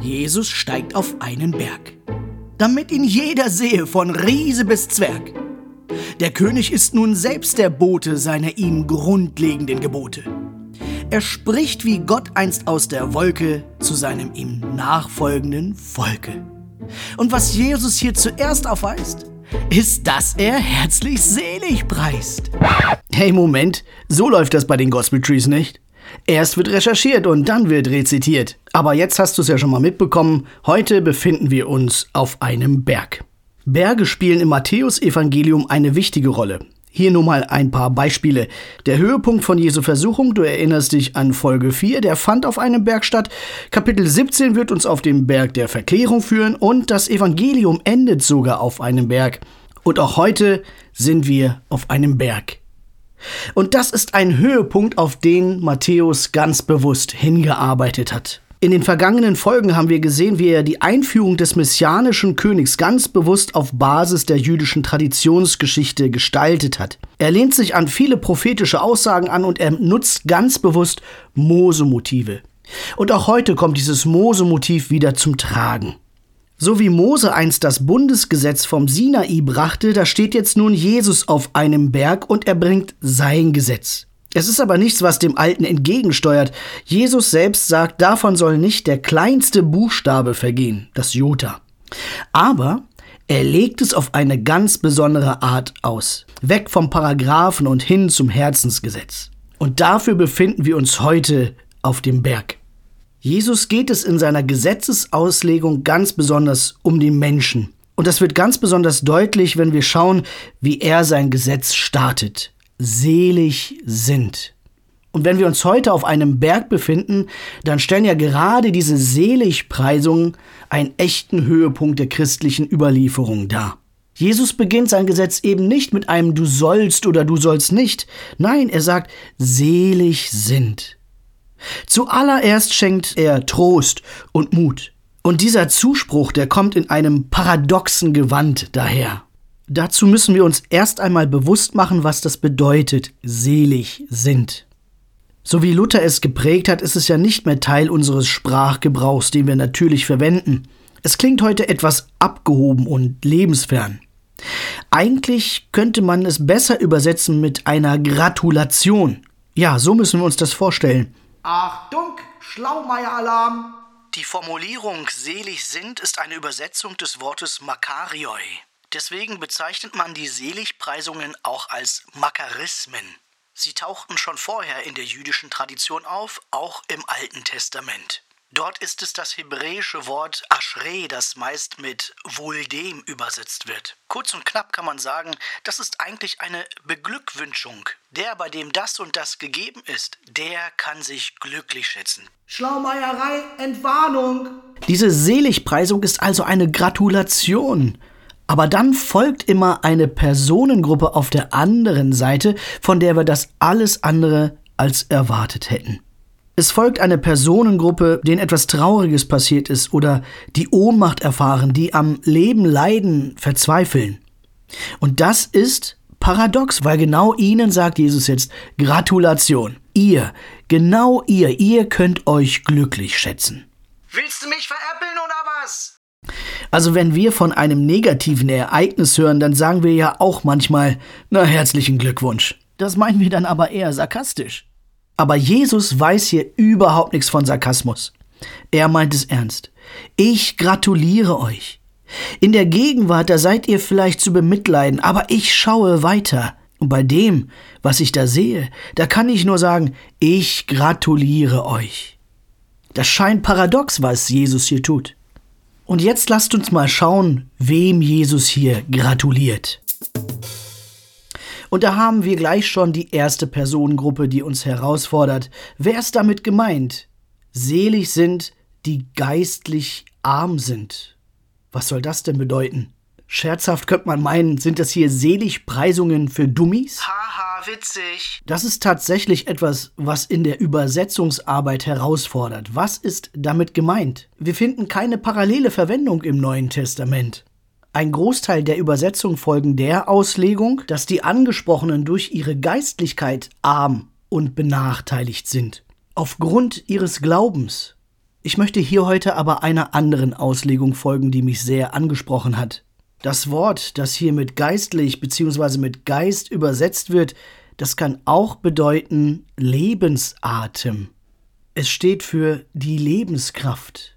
Jesus steigt auf einen Berg, damit ihn jeder sehe, von Riese bis Zwerg. Der König ist nun selbst der Bote seiner ihm grundlegenden Gebote. Er spricht wie Gott einst aus der Wolke zu seinem ihm nachfolgenden Volke. Und was Jesus hier zuerst aufweist, ist, dass er herzlich selig preist. Hey, Moment, so läuft das bei den Gospel Trees nicht. Erst wird recherchiert und dann wird rezitiert. Aber jetzt hast du es ja schon mal mitbekommen, heute befinden wir uns auf einem Berg. Berge spielen im Matthäusevangelium eine wichtige Rolle. Hier nur mal ein paar Beispiele. Der Höhepunkt von Jesu Versuchung, du erinnerst dich an Folge 4, der fand auf einem Berg statt. Kapitel 17 wird uns auf dem Berg der Verklärung führen und das Evangelium endet sogar auf einem Berg. Und auch heute sind wir auf einem Berg. Und das ist ein Höhepunkt, auf den Matthäus ganz bewusst hingearbeitet hat. In den vergangenen Folgen haben wir gesehen, wie er die Einführung des messianischen Königs ganz bewusst auf Basis der jüdischen Traditionsgeschichte gestaltet hat. Er lehnt sich an viele prophetische Aussagen an und er nutzt ganz bewusst Mose-Motive. Und auch heute kommt dieses Mose-Motiv wieder zum Tragen. So wie Mose einst das Bundesgesetz vom Sinai brachte, da steht jetzt nun Jesus auf einem Berg und er bringt sein Gesetz. Es ist aber nichts, was dem Alten entgegensteuert. Jesus selbst sagt, davon soll nicht der kleinste Buchstabe vergehen, das Jota. Aber er legt es auf eine ganz besondere Art aus. Weg vom Paragraphen und hin zum Herzensgesetz. Und dafür befinden wir uns heute auf dem Berg. Jesus geht es in seiner Gesetzesauslegung ganz besonders um den Menschen. Und das wird ganz besonders deutlich, wenn wir schauen, wie er sein Gesetz startet selig sind. Und wenn wir uns heute auf einem Berg befinden, dann stellen ja gerade diese Seligpreisungen einen echten Höhepunkt der christlichen Überlieferung dar. Jesus beginnt sein Gesetz eben nicht mit einem Du sollst oder Du sollst nicht. Nein, er sagt, selig sind. Zuallererst schenkt er Trost und Mut. Und dieser Zuspruch, der kommt in einem paradoxen Gewand daher. Dazu müssen wir uns erst einmal bewusst machen, was das bedeutet, selig sind. So wie Luther es geprägt hat, ist es ja nicht mehr Teil unseres Sprachgebrauchs, den wir natürlich verwenden. Es klingt heute etwas abgehoben und lebensfern. Eigentlich könnte man es besser übersetzen mit einer Gratulation. Ja, so müssen wir uns das vorstellen. Achtung, Schlaumeier-Alarm! Die Formulierung selig sind ist eine Übersetzung des Wortes Makarioi. Deswegen bezeichnet man die Seligpreisungen auch als Makarismen. Sie tauchten schon vorher in der jüdischen Tradition auf, auch im Alten Testament. Dort ist es das hebräische Wort Ashrei, das meist mit wohl dem übersetzt wird. Kurz und knapp kann man sagen, das ist eigentlich eine Beglückwünschung. Der, bei dem das und das gegeben ist, der kann sich glücklich schätzen. Schlaumeierei, Entwarnung! Diese Seligpreisung ist also eine Gratulation. Aber dann folgt immer eine Personengruppe auf der anderen Seite, von der wir das alles andere als erwartet hätten. Es folgt eine Personengruppe, denen etwas Trauriges passiert ist oder die Ohnmacht erfahren, die am Leben leiden, verzweifeln. Und das ist paradox, weil genau ihnen sagt Jesus jetzt Gratulation. Ihr, genau ihr, ihr könnt euch glücklich schätzen. Willst du mich veräppeln oder was? Also wenn wir von einem negativen Ereignis hören, dann sagen wir ja auch manchmal, na herzlichen Glückwunsch. Das meinen wir dann aber eher sarkastisch. Aber Jesus weiß hier überhaupt nichts von Sarkasmus. Er meint es ernst. Ich gratuliere euch. In der Gegenwart, da seid ihr vielleicht zu bemitleiden, aber ich schaue weiter. Und bei dem, was ich da sehe, da kann ich nur sagen, ich gratuliere euch. Das scheint paradox, was Jesus hier tut. Und jetzt lasst uns mal schauen, wem Jesus hier gratuliert. Und da haben wir gleich schon die erste Personengruppe, die uns herausfordert. Wer ist damit gemeint? Selig sind, die geistlich arm sind. Was soll das denn bedeuten? Scherzhaft könnte man meinen, sind das hier Seligpreisungen für Dummies? Haha, witzig. Das ist tatsächlich etwas, was in der Übersetzungsarbeit herausfordert. Was ist damit gemeint? Wir finden keine parallele Verwendung im Neuen Testament. Ein Großteil der Übersetzung folgen der Auslegung, dass die Angesprochenen durch ihre Geistlichkeit arm und benachteiligt sind. Aufgrund ihres Glaubens. Ich möchte hier heute aber einer anderen Auslegung folgen, die mich sehr angesprochen hat. Das Wort, das hier mit geistlich bzw. mit Geist übersetzt wird, das kann auch bedeuten Lebensatem. Es steht für die Lebenskraft.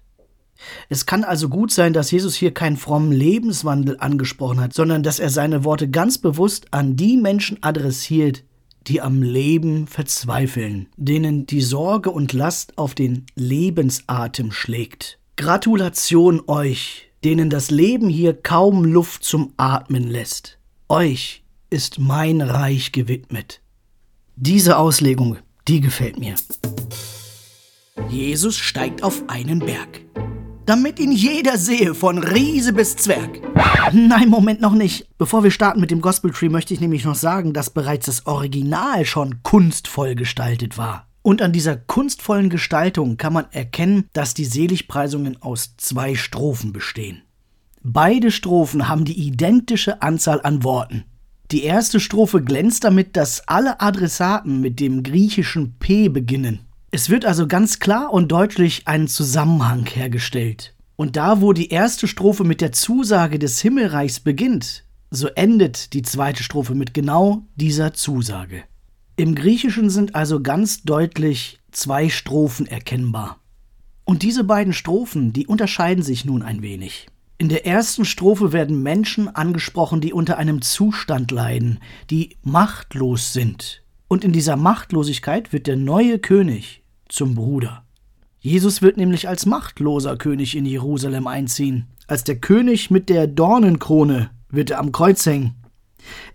Es kann also gut sein, dass Jesus hier keinen frommen Lebenswandel angesprochen hat, sondern dass er seine Worte ganz bewusst an die Menschen adressiert, die am Leben verzweifeln, denen die Sorge und Last auf den Lebensatem schlägt. Gratulation euch, denen das Leben hier kaum Luft zum Atmen lässt. Euch ist mein Reich gewidmet. Diese Auslegung, die gefällt mir. Jesus steigt auf einen Berg damit ihn jeder sehe, von Riese bis Zwerg. Nein, Moment noch nicht. Bevor wir starten mit dem Gospel Tree, möchte ich nämlich noch sagen, dass bereits das Original schon kunstvoll gestaltet war. Und an dieser kunstvollen Gestaltung kann man erkennen, dass die Seligpreisungen aus zwei Strophen bestehen. Beide Strophen haben die identische Anzahl an Worten. Die erste Strophe glänzt damit, dass alle Adressaten mit dem griechischen P beginnen. Es wird also ganz klar und deutlich ein Zusammenhang hergestellt. Und da, wo die erste Strophe mit der Zusage des Himmelreichs beginnt, so endet die zweite Strophe mit genau dieser Zusage. Im Griechischen sind also ganz deutlich zwei Strophen erkennbar. Und diese beiden Strophen, die unterscheiden sich nun ein wenig. In der ersten Strophe werden Menschen angesprochen, die unter einem Zustand leiden, die machtlos sind, und in dieser Machtlosigkeit wird der neue König zum Bruder. Jesus wird nämlich als machtloser König in Jerusalem einziehen. Als der König mit der Dornenkrone wird er am Kreuz hängen.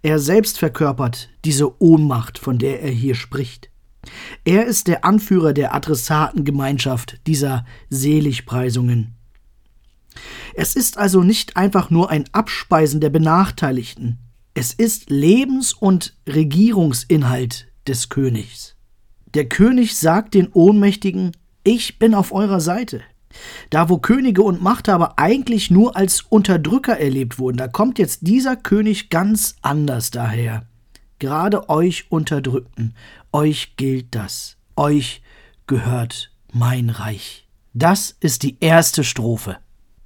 Er selbst verkörpert diese Ohnmacht, von der er hier spricht. Er ist der Anführer der Adressatengemeinschaft dieser Seligpreisungen. Es ist also nicht einfach nur ein Abspeisen der Benachteiligten, es ist Lebens- und Regierungsinhalt des Königs. Der König sagt den Ohnmächtigen, ich bin auf eurer Seite. Da wo Könige und Machthaber eigentlich nur als Unterdrücker erlebt wurden, da kommt jetzt dieser König ganz anders daher. Gerade euch Unterdrückten, euch gilt das, euch gehört mein Reich. Das ist die erste Strophe.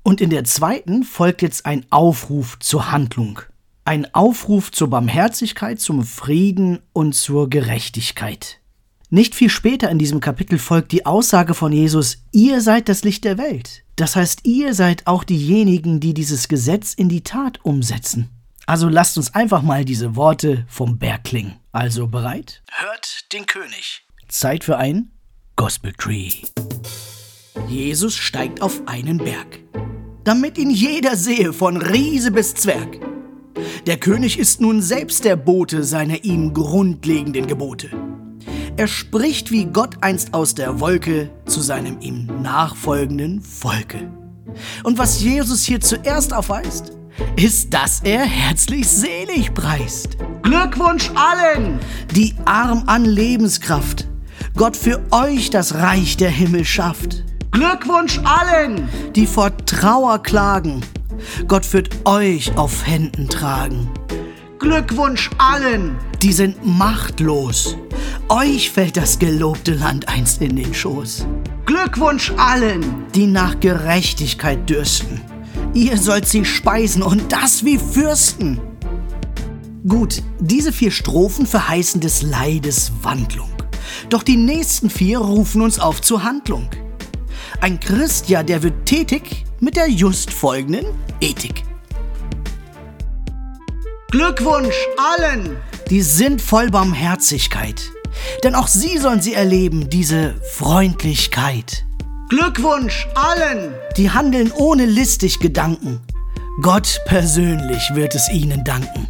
Und in der zweiten folgt jetzt ein Aufruf zur Handlung. Ein Aufruf zur Barmherzigkeit, zum Frieden und zur Gerechtigkeit. Nicht viel später in diesem Kapitel folgt die Aussage von Jesus, ihr seid das Licht der Welt. Das heißt, ihr seid auch diejenigen, die dieses Gesetz in die Tat umsetzen. Also lasst uns einfach mal diese Worte vom Berg klingen. Also bereit? Hört den König. Zeit für ein Gospel Tree. Jesus steigt auf einen Berg, damit ihn jeder sehe, von Riese bis Zwerg. Der König ist nun selbst der Bote seiner ihm grundlegenden Gebote. Er spricht wie Gott einst aus der Wolke zu seinem ihm nachfolgenden Volke. Und was Jesus hier zuerst aufweist, ist, dass er herzlich selig preist. Glückwunsch allen, die arm an Lebenskraft Gott für euch das Reich der Himmel schafft. Glückwunsch allen, die vor Trauer klagen. Gott wird euch auf Händen tragen. Glückwunsch allen, die sind machtlos euch fällt das gelobte Land einst in den Schoß. Glückwunsch allen, die nach Gerechtigkeit dürsten. Ihr sollt sie speisen und das wie Fürsten. Gut, diese vier Strophen verheißen des Leides Wandlung. Doch die nächsten vier rufen uns auf zur Handlung. Ein Christ, ja, der wird tätig mit der just folgenden Ethik. Glückwunsch allen, die sind voll Barmherzigkeit denn auch sie sollen sie erleben, diese Freundlichkeit. Glückwunsch allen, die handeln ohne listig Gedanken. Gott persönlich wird es ihnen danken.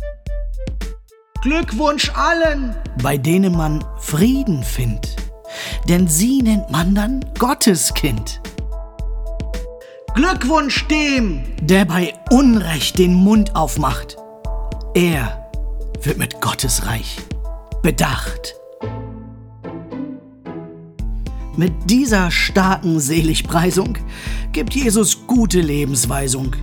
Glückwunsch allen, bei denen man Frieden findet, denn sie nennt man dann Gotteskind. Glückwunsch dem, der bei Unrecht den Mund aufmacht. Er wird mit Gottes Reich bedacht. Mit dieser starken Seligpreisung gibt Jesus gute Lebensweisung.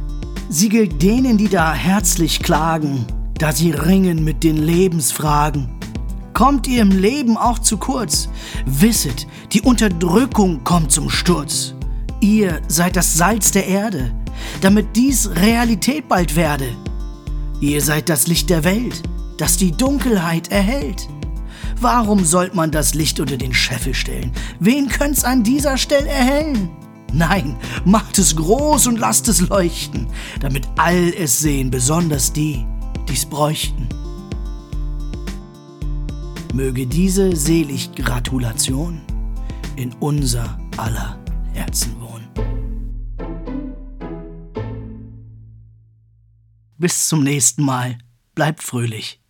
Sie gilt denen, die da herzlich klagen, da sie ringen mit den Lebensfragen. Kommt ihr im Leben auch zu kurz? Wisset, die Unterdrückung kommt zum Sturz. Ihr seid das Salz der Erde, damit dies Realität bald werde. Ihr seid das Licht der Welt, das die Dunkelheit erhält. Warum sollt man das Licht unter den Scheffel stellen? Wen könnt's an dieser Stelle erhellen? Nein, macht es groß und lasst es leuchten, damit all es sehen, besonders die, die's bräuchten. Möge diese Seliggratulation in unser aller Herzen wohnen. Bis zum nächsten Mal. Bleibt fröhlich.